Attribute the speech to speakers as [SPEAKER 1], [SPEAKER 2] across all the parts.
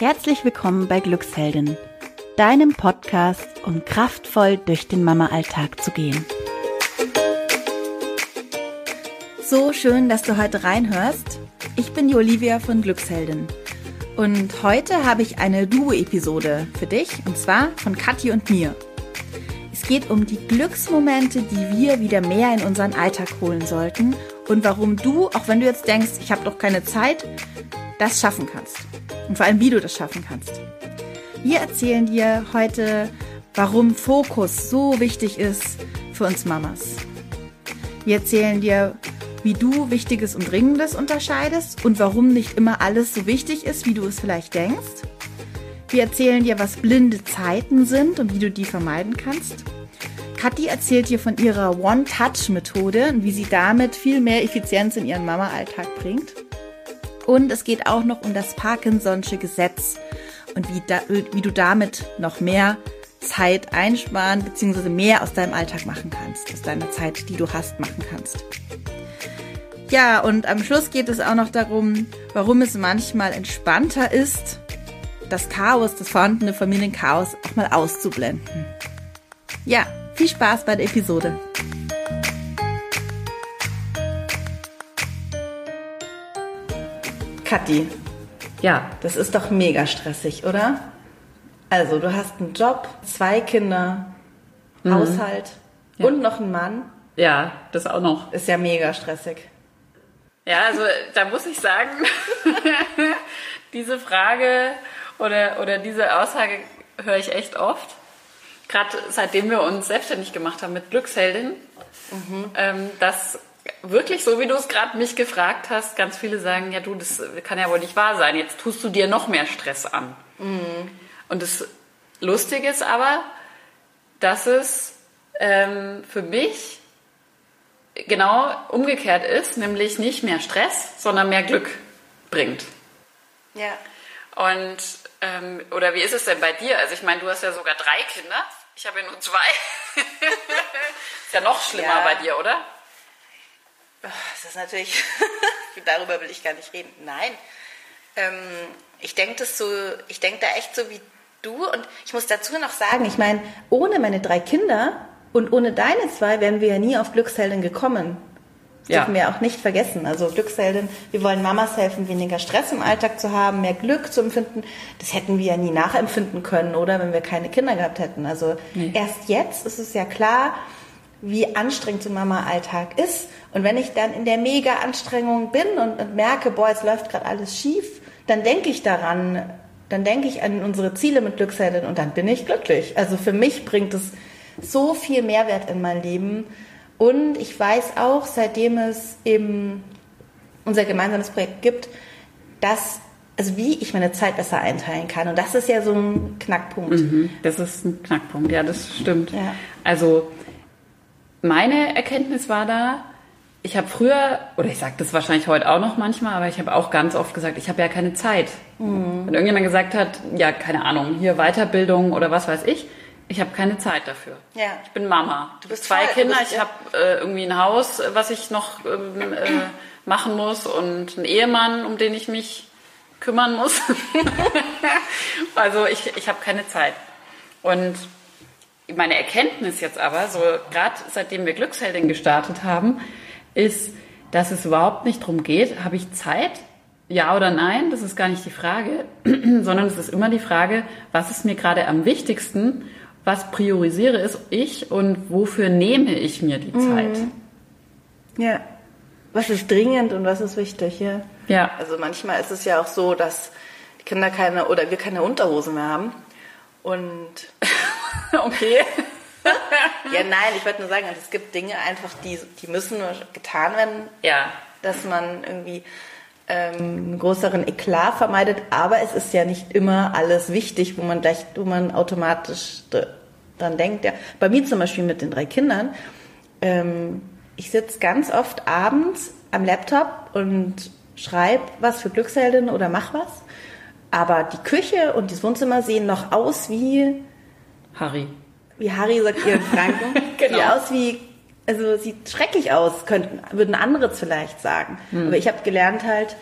[SPEAKER 1] Herzlich willkommen bei Glücksheldin, deinem Podcast, um kraftvoll durch den Mama-Alltag zu gehen. So schön, dass du heute reinhörst. Ich bin die Olivia von Glücksheldin. Und heute habe ich eine Duo-Episode für dich, und zwar von Kathi und mir. Es geht um die Glücksmomente, die wir wieder mehr in unseren Alltag holen sollten und warum du, auch wenn du jetzt denkst, ich habe doch keine Zeit, das schaffen kannst. Und vor allem, wie du das schaffen kannst. Wir erzählen dir heute, warum Fokus so wichtig ist für uns Mamas. Wir erzählen dir, wie du Wichtiges und Dringendes unterscheidest und warum nicht immer alles so wichtig ist, wie du es vielleicht denkst. Wir erzählen dir, was blinde Zeiten sind und wie du die vermeiden kannst. Kathi erzählt dir von ihrer One-Touch-Methode und wie sie damit viel mehr Effizienz in ihren Mama-Alltag bringt. Und es geht auch noch um das Parkinson'sche Gesetz und wie, da, wie du damit noch mehr Zeit einsparen bzw. mehr aus deinem Alltag machen kannst, aus deiner Zeit, die du hast, machen kannst. Ja, und am Schluss geht es auch noch darum, warum es manchmal entspannter ist, das Chaos, das vorhandene Familienchaos auch mal auszublenden. Ja, viel Spaß bei der Episode. Kathi. Ja. Das ist doch mega stressig, oder? Also, du hast einen Job, zwei Kinder, mhm. Haushalt ja. und noch einen Mann.
[SPEAKER 2] Ja, das auch noch.
[SPEAKER 1] Ist ja mega stressig.
[SPEAKER 2] Ja, also da muss ich sagen, diese Frage oder, oder diese Aussage höre ich echt oft. Gerade seitdem wir uns selbstständig gemacht haben mit Glücksheldin, mhm. ähm, dass wirklich, so wie du es gerade mich gefragt hast, ganz viele sagen, ja du, das kann ja wohl nicht wahr sein, jetzt tust du dir noch mehr Stress an. Mhm. Und das Lustige ist aber, dass es ähm, für mich genau umgekehrt ist, nämlich nicht mehr Stress, sondern mehr Glück bringt.
[SPEAKER 1] Ja.
[SPEAKER 2] Und, ähm, oder wie ist es denn bei dir? Also ich meine, du hast ja sogar drei Kinder. Ich habe ja nur zwei. ist ja noch schlimmer ja. bei dir, oder?
[SPEAKER 1] Das ist natürlich, darüber will ich gar nicht reden. Nein, ähm, ich denke das so, ich denke da echt so wie du und ich muss dazu noch sagen, ich meine, ohne meine drei Kinder und ohne deine zwei wären wir ja nie auf Glücksheldin gekommen. Das ja. dürfen wir auch nicht vergessen. Also Glücksheldin, wir wollen Mamas helfen, weniger Stress im Alltag zu haben, mehr Glück zu empfinden. Das hätten wir ja nie nachempfinden können, oder? Wenn wir keine Kinder gehabt hätten. Also nee. erst jetzt ist es ja klar, wie anstrengend so Mama-Alltag ist. Und wenn ich dann in der Mega-Anstrengung bin und, und merke, boah, jetzt läuft gerade alles schief, dann denke ich daran, dann denke ich an unsere Ziele mit Glücksheldin und dann bin ich glücklich. Also für mich bringt es so viel Mehrwert in mein Leben. Und ich weiß auch, seitdem es eben unser gemeinsames Projekt gibt, dass, also wie ich meine Zeit besser einteilen kann. Und das ist ja so ein Knackpunkt.
[SPEAKER 2] Mhm, das ist ein Knackpunkt, ja, das stimmt. Ja. Also meine Erkenntnis war da, ich habe früher, oder ich sage das wahrscheinlich heute auch noch manchmal, aber ich habe auch ganz oft gesagt, ich habe ja keine Zeit. Mhm. Wenn irgendjemand gesagt hat, ja, keine Ahnung, hier Weiterbildung oder was weiß ich, ich habe keine Zeit dafür.
[SPEAKER 1] Ja.
[SPEAKER 2] Ich bin Mama. Du bist zwei voll, Kinder, bist, ich ja. habe äh, irgendwie ein Haus, was ich noch ähm, äh, machen muss und einen Ehemann, um den ich mich kümmern muss. also ich, ich habe keine Zeit. Und meine Erkenntnis jetzt aber, so gerade seitdem wir Glücksheldin gestartet haben, ist, dass es überhaupt nicht darum geht, habe ich Zeit? Ja oder nein? Das ist gar nicht die Frage, sondern es ist immer die Frage, was ist mir gerade am wichtigsten? Was priorisiere ich und wofür nehme ich mir die Zeit? Mhm.
[SPEAKER 1] Ja. Was ist dringend und was ist wichtig, ja?
[SPEAKER 2] Ja.
[SPEAKER 1] Also manchmal ist es ja auch so, dass die Kinder keine oder wir keine Unterhosen mehr haben. Und
[SPEAKER 2] okay.
[SPEAKER 1] ja, nein, ich wollte nur sagen, also es gibt Dinge einfach, die, die müssen nur getan werden.
[SPEAKER 2] Ja.
[SPEAKER 1] Dass man irgendwie ähm, einen größeren Eklat vermeidet, aber es ist ja nicht immer alles wichtig, wo man gleich, wo man automatisch dran denkt. Ja. Bei mir zum Beispiel mit den drei Kindern, ähm, ich sitze ganz oft abends am Laptop und schreibe was für Glücksheldin oder mach was. Aber die Küche und das Wohnzimmer sehen noch aus wie
[SPEAKER 2] Harry.
[SPEAKER 1] Wie Harry sagt ihr in Franken. genau. Sieht aus wie, also sieht schrecklich aus, könnten, würden andere vielleicht sagen. Hm. Aber ich habe gelernt halt,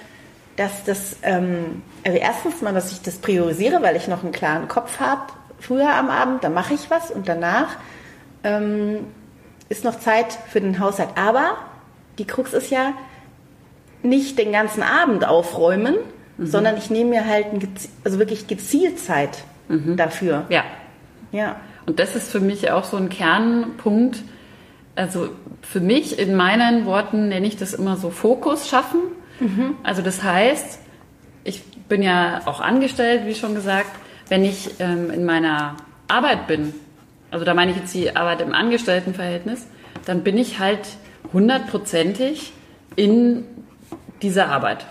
[SPEAKER 1] dass das, ähm, also erstens mal, dass ich das priorisiere, weil ich noch einen klaren Kopf habe, früher am Abend, dann mache ich was und danach ähm, ist noch Zeit für den Haushalt. Aber die Krux ist ja nicht den ganzen Abend aufräumen, mhm. sondern ich nehme mir halt also wirklich gezielt Zeit mhm. dafür.
[SPEAKER 2] Ja.
[SPEAKER 1] Ja.
[SPEAKER 2] Und das ist für mich auch so ein Kernpunkt. Also für mich in meinen Worten nenne ich das immer so Fokus schaffen. Mhm. Also das heißt, ich bin ja auch angestellt, wie schon gesagt, wenn ich ähm, in meiner Arbeit bin, also da meine ich jetzt die Arbeit im Angestelltenverhältnis, dann bin ich halt hundertprozentig in dieser Arbeit.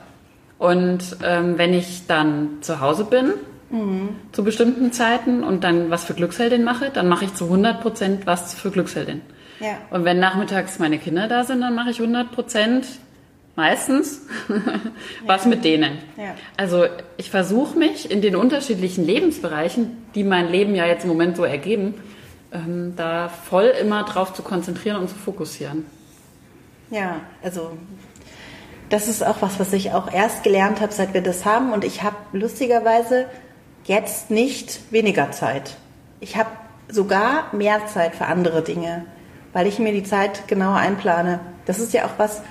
[SPEAKER 2] Und ähm, wenn ich dann zu Hause bin, mhm. zu bestimmten Zeiten und dann was für Glücksheldin mache, dann mache ich zu 100 Prozent was für Glücksheldin.
[SPEAKER 1] Ja.
[SPEAKER 2] Und wenn nachmittags meine Kinder da sind, dann mache ich 100 Prozent meistens was ja. mit denen.
[SPEAKER 1] Ja.
[SPEAKER 2] Also ich versuche mich in den unterschiedlichen Lebensbereichen, die mein Leben ja jetzt im Moment so ergeben, ähm, da voll immer drauf zu konzentrieren und zu fokussieren.
[SPEAKER 1] Ja, also das ist auch was, was ich auch erst gelernt habe, seit wir das haben. Und ich habe lustigerweise jetzt nicht weniger Zeit. Ich habe sogar mehr Zeit für andere Dinge, weil ich mir die Zeit genauer einplane. Das ist ja auch was,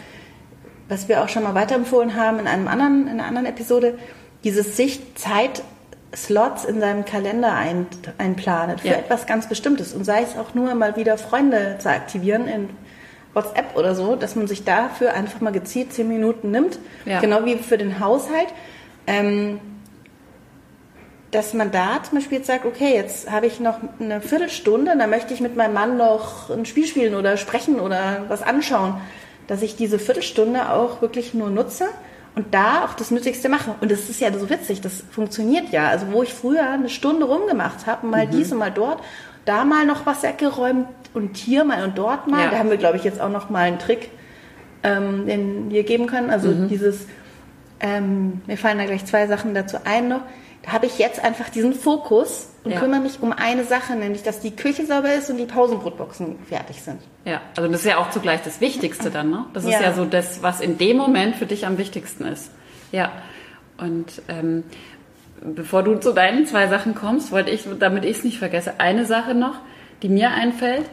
[SPEAKER 1] was wir auch schon mal weiterempfohlen haben in einem anderen, in einer anderen Episode. Dieses Sicht Zeitslots in seinem Kalender ein, einplanet für ja. etwas ganz Bestimmtes und sei es auch nur mal wieder Freunde zu aktivieren in WhatsApp oder so, dass man sich dafür einfach mal gezielt zehn Minuten nimmt, ja. genau wie für den Haushalt. Ähm, dass man da zum Beispiel jetzt sagt, okay, jetzt habe ich noch eine Viertelstunde, da möchte ich mit meinem Mann noch ein Spiel spielen oder sprechen oder was anschauen, dass ich diese Viertelstunde auch wirklich nur nutze und da auch das Nötigste mache. Und das ist ja so witzig, das funktioniert ja. Also wo ich früher eine Stunde rumgemacht habe, mal mhm. dies und mal dort, da mal noch was weggeräumt, und hier mal und dort mal. Ja. Da haben wir, glaube ich, jetzt auch noch mal einen Trick, ähm, den wir geben können. Also mhm. dieses, ähm, mir fallen da gleich zwei Sachen dazu ein noch. Habe ich jetzt einfach diesen Fokus und ja. kümmere mich um eine Sache, nämlich dass die Küche sauber ist und die Pausenbrotboxen fertig sind.
[SPEAKER 2] Ja, also das ist ja auch zugleich das Wichtigste dann, ne? Das ist ja, ja so das, was in dem Moment für dich am wichtigsten ist. Ja. Und ähm, bevor du zu deinen zwei Sachen kommst, wollte ich, damit ich es nicht vergesse, eine Sache noch, die mir einfällt.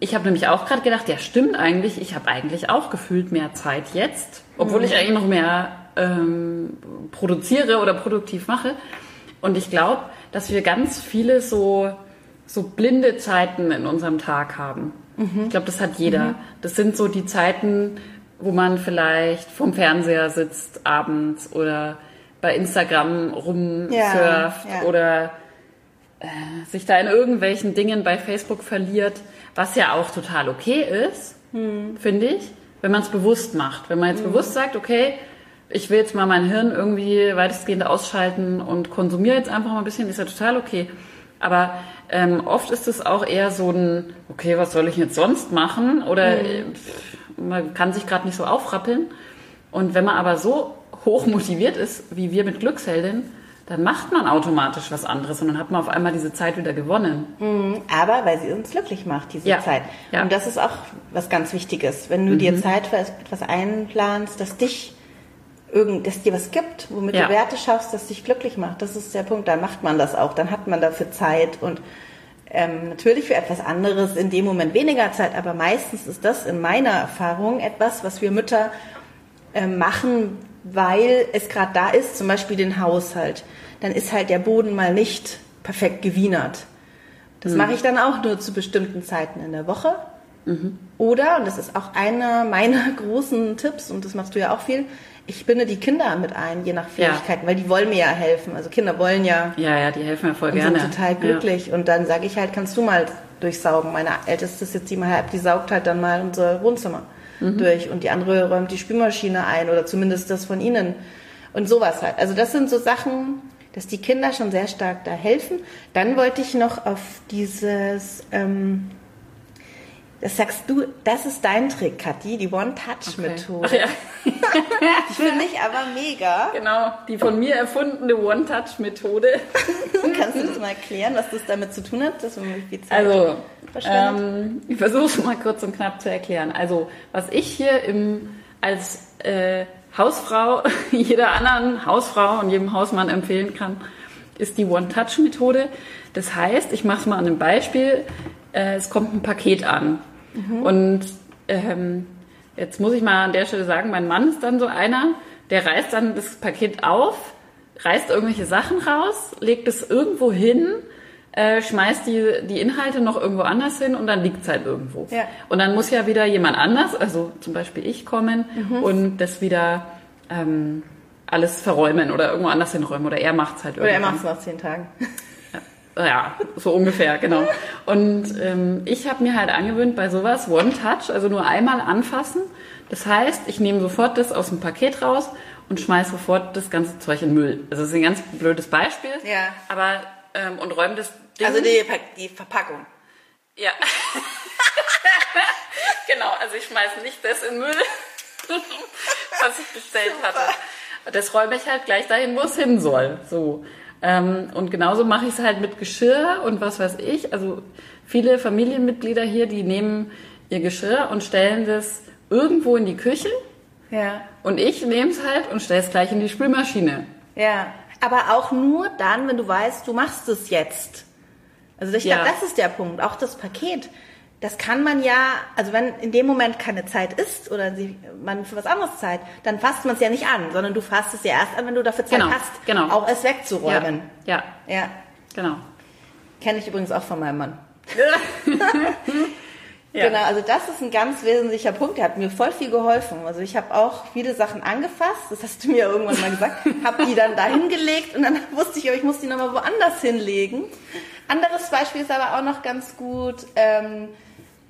[SPEAKER 2] Ich habe nämlich auch gerade gedacht, ja stimmt eigentlich, ich habe eigentlich auch gefühlt mehr Zeit jetzt, obwohl ich mhm. eigentlich noch mehr ähm, produziere oder produktiv mache. Und ich glaube, dass wir ganz viele so, so blinde Zeiten in unserem Tag haben. Mhm. Ich glaube, das hat jeder. Mhm. Das sind so die Zeiten, wo man vielleicht vom Fernseher sitzt abends oder bei Instagram rumsurft ja, ja. oder äh, sich da in irgendwelchen Dingen bei Facebook verliert, was ja auch total okay ist, hm. finde ich, wenn man es bewusst macht. Wenn man jetzt hm. bewusst sagt, okay, ich will jetzt mal mein Hirn irgendwie weitestgehend ausschalten und konsumiere jetzt einfach mal ein bisschen, ist ja total okay. Aber ähm, oft ist es auch eher so ein, okay, was soll ich jetzt sonst machen? Oder hm. man kann sich gerade nicht so aufrappeln. Und wenn man aber so hoch motiviert ist, wie wir mit Glücksheldin, dann macht man automatisch was anderes und dann hat man auf einmal diese Zeit wieder gewonnen.
[SPEAKER 1] Mhm, aber weil sie uns glücklich macht, diese ja. Zeit. Ja. Und das ist auch was ganz Wichtiges. Wenn du mhm. dir Zeit für etwas einplanst, das dich irgend, dass dir was gibt, womit ja. du Werte schaffst, das dich glücklich macht. Das ist der Punkt. Dann macht man das auch. Dann hat man dafür Zeit und ähm, natürlich für etwas anderes in dem Moment weniger Zeit, aber meistens ist das in meiner Erfahrung etwas, was wir Mütter äh, machen, weil es gerade da ist, zum Beispiel den Haushalt, dann ist halt der Boden mal nicht perfekt gewienert. Das mhm. mache ich dann auch nur zu bestimmten Zeiten in der Woche. Mhm. Oder, und das ist auch einer meiner großen Tipps, und das machst du ja auch viel, ich binde die Kinder mit ein, je nach Fähigkeiten, ja. weil die wollen mir ja helfen. Also Kinder wollen ja.
[SPEAKER 2] Ja, ja, die helfen mir voll
[SPEAKER 1] und
[SPEAKER 2] gerne.
[SPEAKER 1] sind total glücklich. Ja. Und dann sage ich halt, kannst du mal durchsaugen. Meine älteste ist jetzt siebeneinhalb, die saugt halt dann mal unser Wohnzimmer mhm. durch und die andere räumt die Spülmaschine ein oder zumindest das von ihnen und sowas halt. Also das sind so Sachen, dass die Kinder schon sehr stark da helfen. Dann wollte ich noch auf dieses, ähm, das sagst du, das ist dein Trick, Kathi, die One-Touch-Methode. Okay. Ja. die finde ich aber mega.
[SPEAKER 2] Genau, die von mir erfundene One-Touch-Methode.
[SPEAKER 1] Kannst du das mal erklären, was das damit zu tun hat? Dass man
[SPEAKER 2] viel Zeit also, ähm, ich versuche es mal kurz und knapp zu erklären. Also, was ich hier im, als äh, Hausfrau, jeder anderen Hausfrau und jedem Hausmann empfehlen kann, ist die One-Touch-Methode. Das heißt, ich mache es mal an einem Beispiel. Äh, es kommt ein Paket an. Mhm. Und ähm, jetzt muss ich mal an der Stelle sagen, mein Mann ist dann so einer, der reißt dann das Paket auf, reißt irgendwelche Sachen raus, legt es irgendwo hin, äh, schmeißt die, die Inhalte noch irgendwo anders hin und dann liegt es halt irgendwo. Ja. Und dann muss ja wieder jemand anders, also zum Beispiel ich, kommen mhm. und das wieder ähm, alles verräumen oder irgendwo anders hinräumen. Oder er macht es halt
[SPEAKER 1] irgendwann. Oder er macht es nach zehn Tagen.
[SPEAKER 2] Ja, so ungefähr, genau. Und ähm, ich habe mir halt angewöhnt, bei sowas One Touch, also nur einmal anfassen. Das heißt, ich nehme sofort das aus dem Paket raus und schmeiße sofort das ganze Zeug in Müll. Also das ist ein ganz blödes Beispiel.
[SPEAKER 1] Ja.
[SPEAKER 2] Aber ähm, und räume das
[SPEAKER 1] Ding. Also die, die Verpackung.
[SPEAKER 2] Ja. genau, also ich schmeiße nicht das in Müll, was ich bestellt Super. hatte. Das räume ich halt gleich dahin, wo es hin soll. So. Ähm, und genauso mache ich es halt mit Geschirr und was weiß ich. Also viele Familienmitglieder hier, die nehmen ihr Geschirr und stellen das irgendwo in die Küche.
[SPEAKER 1] Ja.
[SPEAKER 2] Und ich nehme es halt und stelle es gleich in die Spülmaschine.
[SPEAKER 1] Ja. Aber auch nur dann, wenn du weißt, du machst es jetzt. Also ich glaube, das ist der Punkt. Auch das Paket. Das kann man ja, also wenn in dem Moment keine Zeit ist oder man für was anderes Zeit, dann fasst man es ja nicht an, sondern du fasst es ja erst an, wenn du dafür Zeit
[SPEAKER 2] genau,
[SPEAKER 1] hast,
[SPEAKER 2] genau.
[SPEAKER 1] auch es wegzuräumen.
[SPEAKER 2] Ja,
[SPEAKER 1] ja. ja.
[SPEAKER 2] Genau.
[SPEAKER 1] Kenne ich übrigens auch von meinem Mann. ja. Genau, also das ist ein ganz wesentlicher Punkt. Der hat mir voll viel geholfen. Also ich habe auch viele Sachen angefasst, das hast du mir irgendwann mal gesagt, habe die dann da hingelegt und dann wusste ich, aber ich muss die nochmal woanders hinlegen. Anderes Beispiel ist aber auch noch ganz gut, ähm,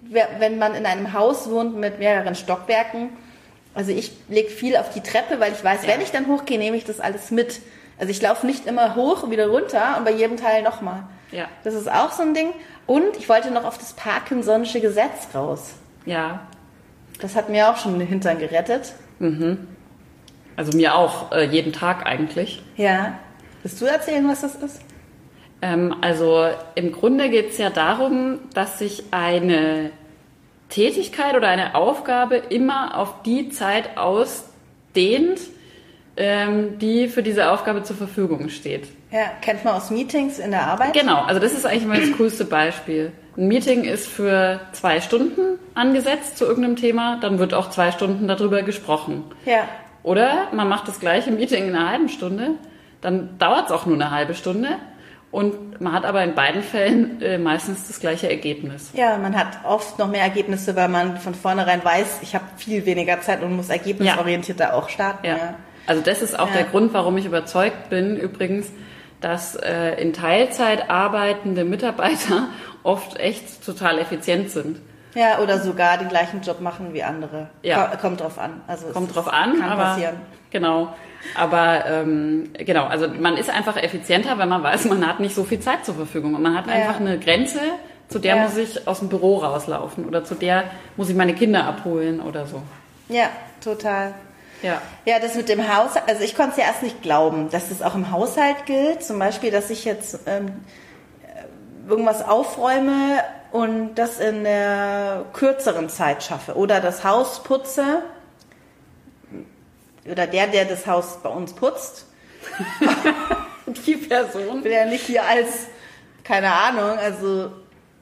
[SPEAKER 1] wenn man in einem Haus wohnt mit mehreren Stockwerken. Also ich lege viel auf die Treppe, weil ich weiß, ja. wenn ich dann hochgehe, nehme ich das alles mit. Also ich laufe nicht immer hoch und wieder runter und bei jedem Teil nochmal.
[SPEAKER 2] Ja.
[SPEAKER 1] Das ist auch so ein Ding. Und ich wollte noch auf das Parkinson'sche Gesetz raus.
[SPEAKER 2] Ja.
[SPEAKER 1] Das hat mir auch schon den Hintern gerettet.
[SPEAKER 2] Mhm. Also mir auch, äh, jeden Tag eigentlich.
[SPEAKER 1] Ja. Willst du erzählen, was das ist?
[SPEAKER 2] Ähm, also im Grunde geht es ja darum, dass sich eine Tätigkeit oder eine Aufgabe immer auf die Zeit ausdehnt, ähm, die für diese Aufgabe zur Verfügung steht.
[SPEAKER 1] Ja, kennt man aus Meetings in der Arbeit?
[SPEAKER 2] Genau, also das ist eigentlich mal das coolste Beispiel. Ein Meeting ist für zwei Stunden angesetzt zu irgendeinem Thema, dann wird auch zwei Stunden darüber gesprochen.
[SPEAKER 1] Ja.
[SPEAKER 2] Oder man macht das gleiche Meeting in einer halben Stunde, dann dauert es auch nur eine halbe Stunde und man hat aber in beiden Fällen äh, meistens das gleiche Ergebnis.
[SPEAKER 1] Ja, man hat oft noch mehr Ergebnisse, weil man von vornherein weiß, ich habe viel weniger Zeit und muss ergebnisorientierter ja. auch starten.
[SPEAKER 2] Ja. ja. Also das ist auch ja. der Grund, warum ich überzeugt bin, übrigens, dass äh, in Teilzeit arbeitende Mitarbeiter oft echt total effizient sind.
[SPEAKER 1] Ja, oder sogar den gleichen Job machen wie andere. Ja. Kommt drauf an.
[SPEAKER 2] Also Kommt drauf an, kann aber, passieren. Genau. Aber ähm, genau, also man ist einfach effizienter, wenn man weiß, man hat nicht so viel Zeit zur Verfügung. Und man hat ja. einfach eine Grenze, zu der ja. muss ich aus dem Büro rauslaufen oder zu der muss ich meine Kinder abholen oder so.
[SPEAKER 1] Ja, total.
[SPEAKER 2] Ja.
[SPEAKER 1] ja, das mit dem Haushalt, also ich konnte es ja erst nicht glauben, dass das auch im Haushalt gilt. Zum Beispiel, dass ich jetzt ähm, irgendwas aufräume und das in der kürzeren Zeit schaffe oder das Haus putze oder der, der das Haus bei uns putzt.
[SPEAKER 2] Die Person.
[SPEAKER 1] Will ja nicht hier als, keine Ahnung, also,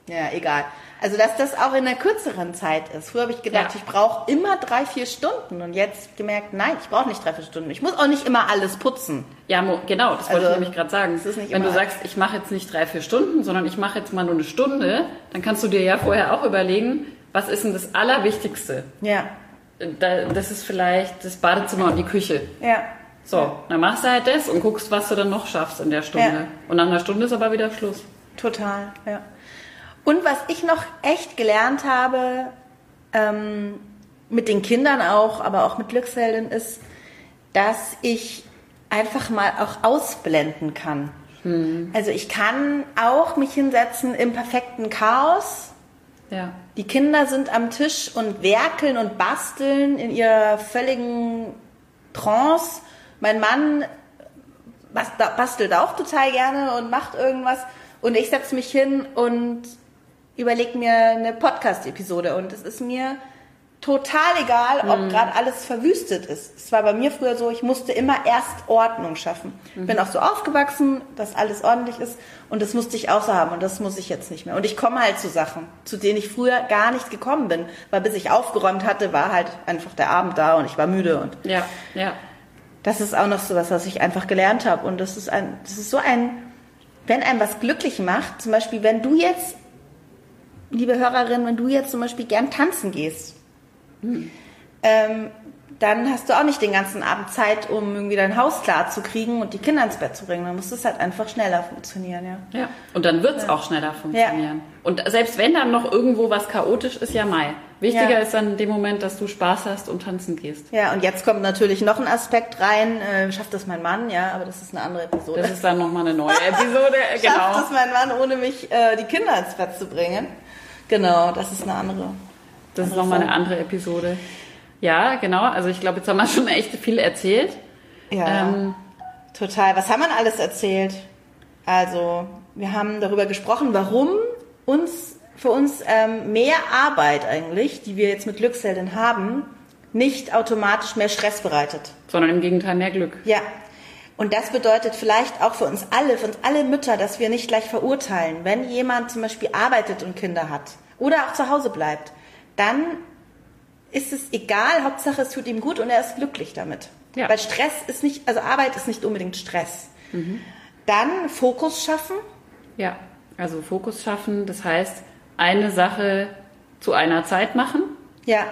[SPEAKER 1] ja, egal. Also, dass das auch in der kürzeren Zeit ist. Früher habe ich gedacht, ja. ich brauche immer drei, vier Stunden. Und jetzt gemerkt, nein, ich brauche nicht drei, vier Stunden. Ich muss auch nicht immer alles putzen.
[SPEAKER 2] Ja, genau, das wollte also, ich nämlich gerade sagen. Wenn du sagst, ich mache jetzt nicht drei, vier Stunden, sondern ich mache jetzt mal nur eine Stunde, dann kannst du dir ja vorher auch überlegen, was ist denn das Allerwichtigste?
[SPEAKER 1] Ja
[SPEAKER 2] das ist vielleicht das Badezimmer und die Küche.
[SPEAKER 1] Ja.
[SPEAKER 2] So, dann machst du halt das und guckst, was du dann noch schaffst in der Stunde. Ja. Und nach einer Stunde ist aber wieder Schluss.
[SPEAKER 1] Total, ja. Und was ich noch echt gelernt habe, ähm, mit den Kindern auch, aber auch mit Glücksheldin, ist, dass ich einfach mal auch ausblenden kann. Hm. Also ich kann auch mich hinsetzen im perfekten Chaos
[SPEAKER 2] ja.
[SPEAKER 1] Die Kinder sind am Tisch und werkeln und basteln in ihrer völligen Trance. Mein Mann bastelt auch total gerne und macht irgendwas. Und ich setze mich hin und überlege mir eine Podcast-Episode. Und es ist mir total egal, ob mhm. gerade alles verwüstet ist. Es war bei mir früher so, ich musste immer erst Ordnung schaffen. Mhm. Bin auch so aufgewachsen, dass alles ordentlich ist und das musste ich auch so haben und das muss ich jetzt nicht mehr. Und ich komme halt zu Sachen, zu denen ich früher gar nicht gekommen bin, weil bis ich aufgeräumt hatte, war halt einfach der Abend da und ich war müde und
[SPEAKER 2] ja, ja.
[SPEAKER 1] Das ist auch noch so was, was ich einfach gelernt habe und das ist ein, das ist so ein, wenn einem was glücklich macht, zum Beispiel, wenn du jetzt, liebe Hörerin, wenn du jetzt zum Beispiel gern tanzen gehst hm. Ähm, dann hast du auch nicht den ganzen Abend Zeit, um irgendwie dein Haus klar zu kriegen und die Kinder ins Bett zu bringen. Dann muss es halt einfach schneller funktionieren, ja.
[SPEAKER 2] Ja, und dann wird es ja. auch schneller funktionieren. Ja. Und selbst wenn dann noch irgendwo was chaotisch ist, ja Mai. Wichtiger ja. ist dann in dem Moment, dass du Spaß hast und tanzen gehst.
[SPEAKER 1] Ja, und jetzt kommt natürlich noch ein Aspekt rein. Äh, schafft das mein Mann, ja, aber das ist eine andere Episode.
[SPEAKER 2] Das ist dann nochmal eine neue Episode,
[SPEAKER 1] genau. Schafft es mein Mann, ohne mich äh, die Kinder ins Bett zu bringen? Genau, das ist eine andere
[SPEAKER 2] das ist nochmal eine andere Episode. Ja, genau. Also ich glaube, jetzt haben wir schon echt viel erzählt.
[SPEAKER 1] Ja, ähm, total. Was haben wir alles erzählt? Also, wir haben darüber gesprochen, warum uns für uns ähm, mehr Arbeit eigentlich, die wir jetzt mit Glücksheldin haben, nicht automatisch mehr Stress bereitet.
[SPEAKER 2] Sondern im Gegenteil mehr Glück.
[SPEAKER 1] Ja. Und das bedeutet vielleicht auch für uns alle, für uns alle Mütter, dass wir nicht gleich verurteilen, wenn jemand zum Beispiel arbeitet und Kinder hat oder auch zu Hause bleibt dann ist es egal, Hauptsache es tut ihm gut und er ist glücklich damit. Ja. Weil Stress ist nicht, also Arbeit ist nicht unbedingt Stress. Mhm. Dann Fokus schaffen.
[SPEAKER 2] Ja, also Fokus schaffen, das heißt, eine Sache zu einer Zeit machen.
[SPEAKER 1] Ja.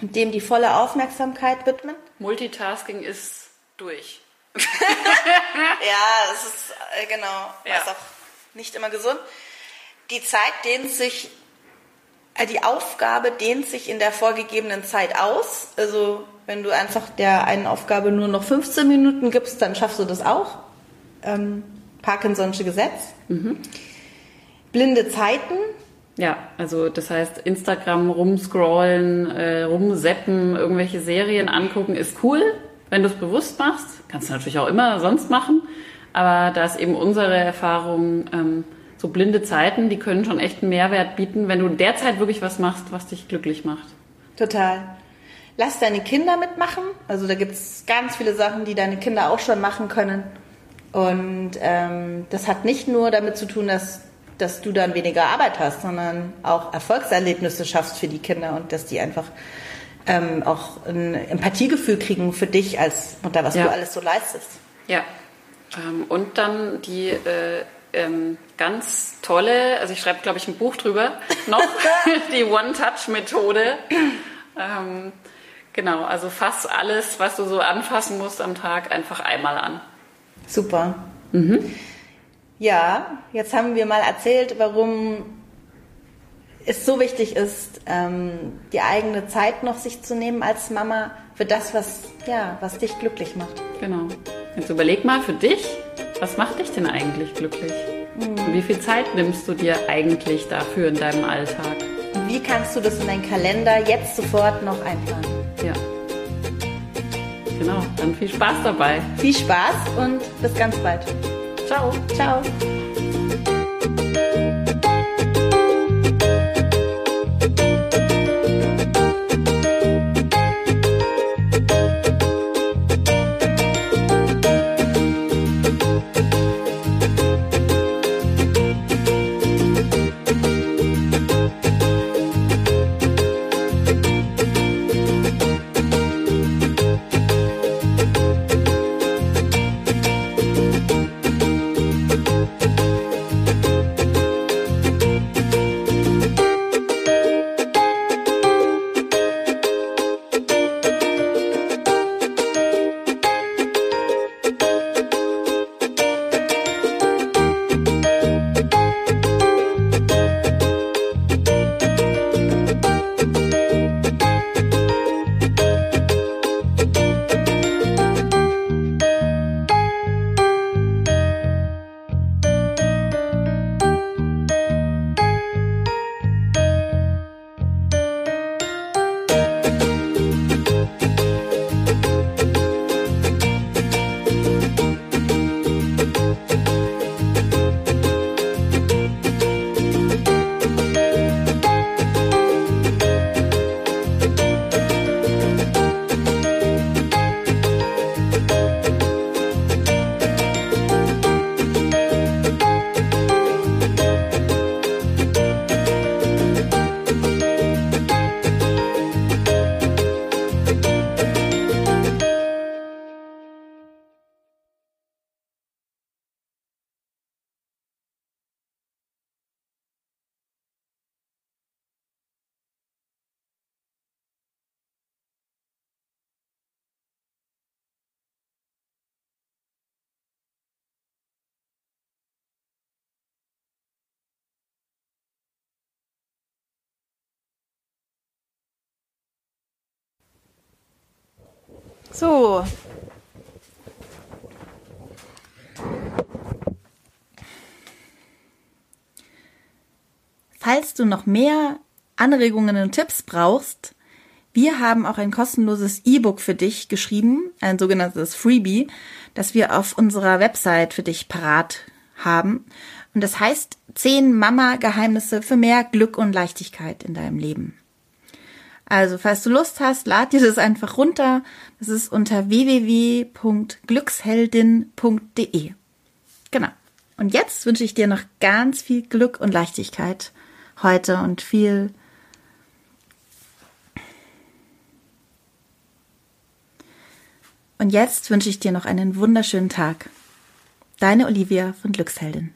[SPEAKER 1] Und dem die volle Aufmerksamkeit widmen.
[SPEAKER 2] Multitasking ist durch.
[SPEAKER 1] ja, das ist äh, genau, ja. ist auch nicht immer gesund. Die Zeit dehnt sich äh, die Aufgabe dehnt sich in der vorgegebenen Zeit aus. Also wenn du einfach der einen Aufgabe nur noch 15 Minuten gibst, dann schaffst du das auch. Ähm, Parkinson'sche Gesetz. Mhm. Blinde Zeiten.
[SPEAKER 2] Ja, also das heißt Instagram rumscrollen, äh, rumseppen, irgendwelche Serien angucken ist cool, wenn du es bewusst machst. Kannst du natürlich auch immer sonst machen. Aber da ist eben unsere Erfahrung, ähm, so blinde Zeiten, die können schon echt einen Mehrwert bieten, wenn du derzeit wirklich was machst, was dich glücklich macht.
[SPEAKER 1] Total. Lass deine Kinder mitmachen. Also da gibt es ganz viele Sachen, die deine Kinder auch schon machen können. Und ähm, das hat nicht nur damit zu tun, dass, dass du dann weniger Arbeit hast, sondern auch Erfolgserlebnisse schaffst für die Kinder und dass die einfach ähm, auch ein Empathiegefühl kriegen für dich als Mutter, was ja. du alles so leistest.
[SPEAKER 2] Ja. Ähm, und dann die äh, ähm, ganz tolle, also ich schreibe, glaube ich, ein Buch drüber noch, die One-Touch-Methode. Ähm, genau, also fass alles, was du so anfassen musst am Tag, einfach einmal an.
[SPEAKER 1] Super. Mhm. Ja, jetzt haben wir mal erzählt, warum es so wichtig ist, ähm, die eigene Zeit noch sich zu nehmen als Mama für das, was, ja, was dich glücklich macht.
[SPEAKER 2] Genau. Jetzt überleg mal für dich, was macht dich denn eigentlich glücklich? Mhm. Wie viel Zeit nimmst du dir eigentlich dafür in deinem Alltag?
[SPEAKER 1] Und wie kannst du das in deinen Kalender jetzt sofort noch einplanen?
[SPEAKER 2] Ja. Genau, dann viel Spaß dabei.
[SPEAKER 1] Viel Spaß und bis ganz bald.
[SPEAKER 2] Ciao.
[SPEAKER 1] Ciao. So. Falls du noch mehr Anregungen und Tipps brauchst, wir haben auch ein kostenloses E-Book für dich geschrieben, ein sogenanntes Freebie, das wir auf unserer Website für dich parat haben. Und das heißt 10 Mama-Geheimnisse für mehr Glück und Leichtigkeit in deinem Leben. Also, falls du Lust hast, lad dir das einfach runter. Das ist unter www.glücksheldin.de. Genau. Und jetzt wünsche ich dir noch ganz viel Glück und Leichtigkeit heute und viel Und jetzt wünsche ich dir noch einen wunderschönen Tag. Deine Olivia von Glücksheldin.